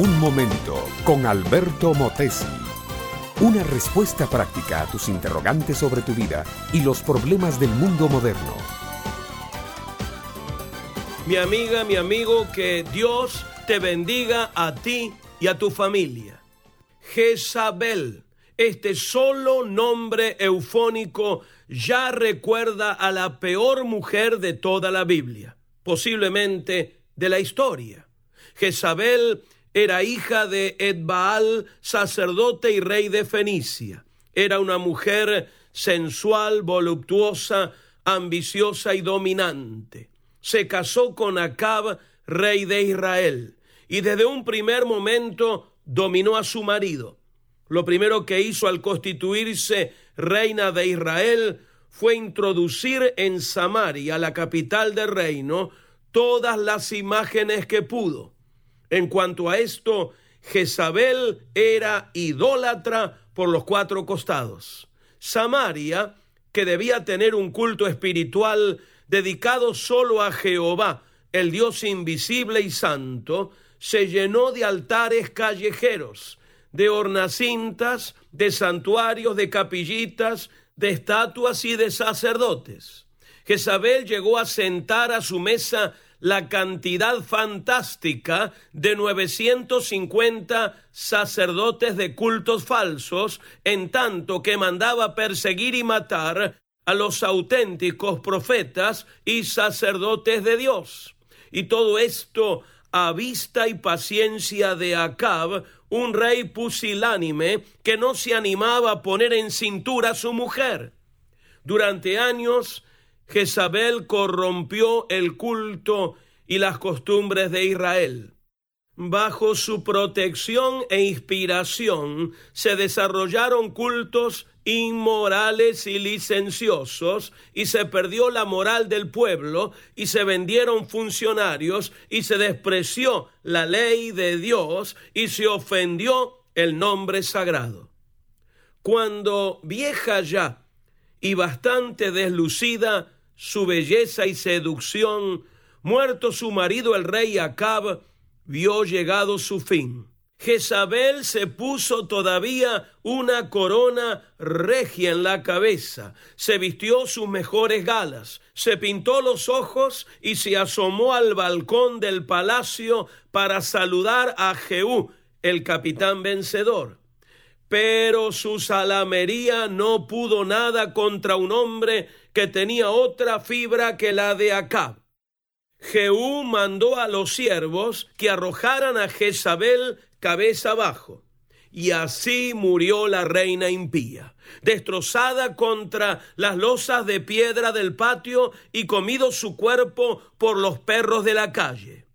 Un momento con Alberto Motesi. Una respuesta práctica a tus interrogantes sobre tu vida y los problemas del mundo moderno. Mi amiga, mi amigo, que Dios te bendiga a ti y a tu familia. Jezabel, este solo nombre eufónico ya recuerda a la peor mujer de toda la Biblia, posiblemente de la historia. Jezabel era hija de Edbaal, sacerdote y rey de Fenicia. Era una mujer sensual, voluptuosa, ambiciosa y dominante. Se casó con Acab, rey de Israel, y desde un primer momento dominó a su marido. Lo primero que hizo al constituirse reina de Israel fue introducir en Samaria, la capital del reino, todas las imágenes que pudo. En cuanto a esto, Jezabel era idólatra por los cuatro costados. Samaria, que debía tener un culto espiritual dedicado solo a Jehová, el Dios invisible y santo, se llenó de altares callejeros, de hornacintas, de santuarios, de capillitas, de estatuas y de sacerdotes. Jezabel llegó a sentar a su mesa la cantidad fantástica de 950 sacerdotes de cultos falsos, en tanto que mandaba perseguir y matar a los auténticos profetas y sacerdotes de Dios. Y todo esto a vista y paciencia de Acab, un rey pusilánime que no se animaba a poner en cintura a su mujer. Durante años, Jezabel corrompió el culto y las costumbres de Israel. Bajo su protección e inspiración se desarrollaron cultos inmorales y licenciosos, y se perdió la moral del pueblo, y se vendieron funcionarios, y se despreció la ley de Dios, y se ofendió el nombre sagrado. Cuando vieja ya y bastante deslucida su belleza y seducción, muerto su marido el rey Acab, vio llegado su fin Jezabel se puso todavía una corona regia en la cabeza, se vistió sus mejores galas, se pintó los ojos y se asomó al balcón del palacio para saludar a Jehú, el capitán vencedor. Pero su salamería no pudo nada contra un hombre que tenía otra fibra que la de Acab. Jehú mandó a los siervos que arrojaran a Jezabel cabeza abajo. Y así murió la reina impía, destrozada contra las losas de piedra del patio y comido su cuerpo por los perros de la calle.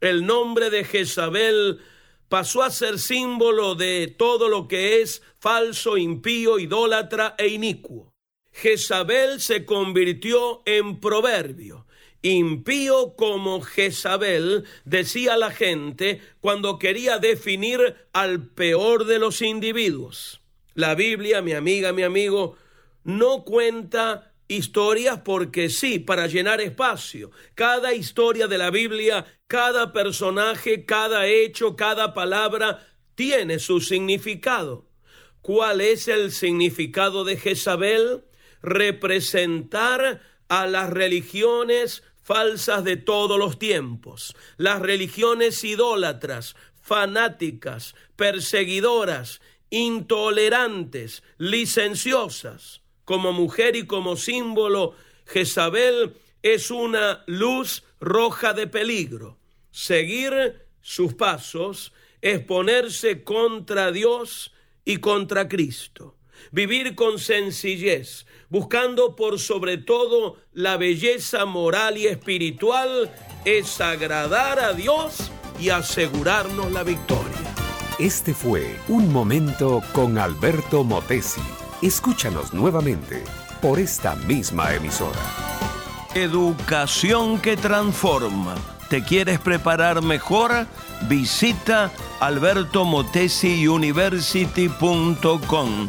El nombre de Jezabel pasó a ser símbolo de todo lo que es falso, impío, idólatra e inicuo. Jezabel se convirtió en proverbio impío como Jezabel, decía la gente cuando quería definir al peor de los individuos. La Biblia, mi amiga, mi amigo, no cuenta historias porque sí, para llenar espacio. Cada historia de la Biblia, cada personaje, cada hecho, cada palabra tiene su significado. ¿Cuál es el significado de Jezabel? Representar a las religiones falsas de todos los tiempos, las religiones idólatras, fanáticas, perseguidoras, intolerantes, licenciosas. Como mujer y como símbolo, Jezabel es una luz roja de peligro. Seguir sus pasos es ponerse contra Dios y contra Cristo. Vivir con sencillez, buscando por sobre todo la belleza moral y espiritual, es agradar a Dios y asegurarnos la victoria. Este fue Un Momento con Alberto Motesi. Escúchanos nuevamente por esta misma emisora. Educación que transforma. ¿Te quieres preparar mejor? Visita albertomotesiuniversity.com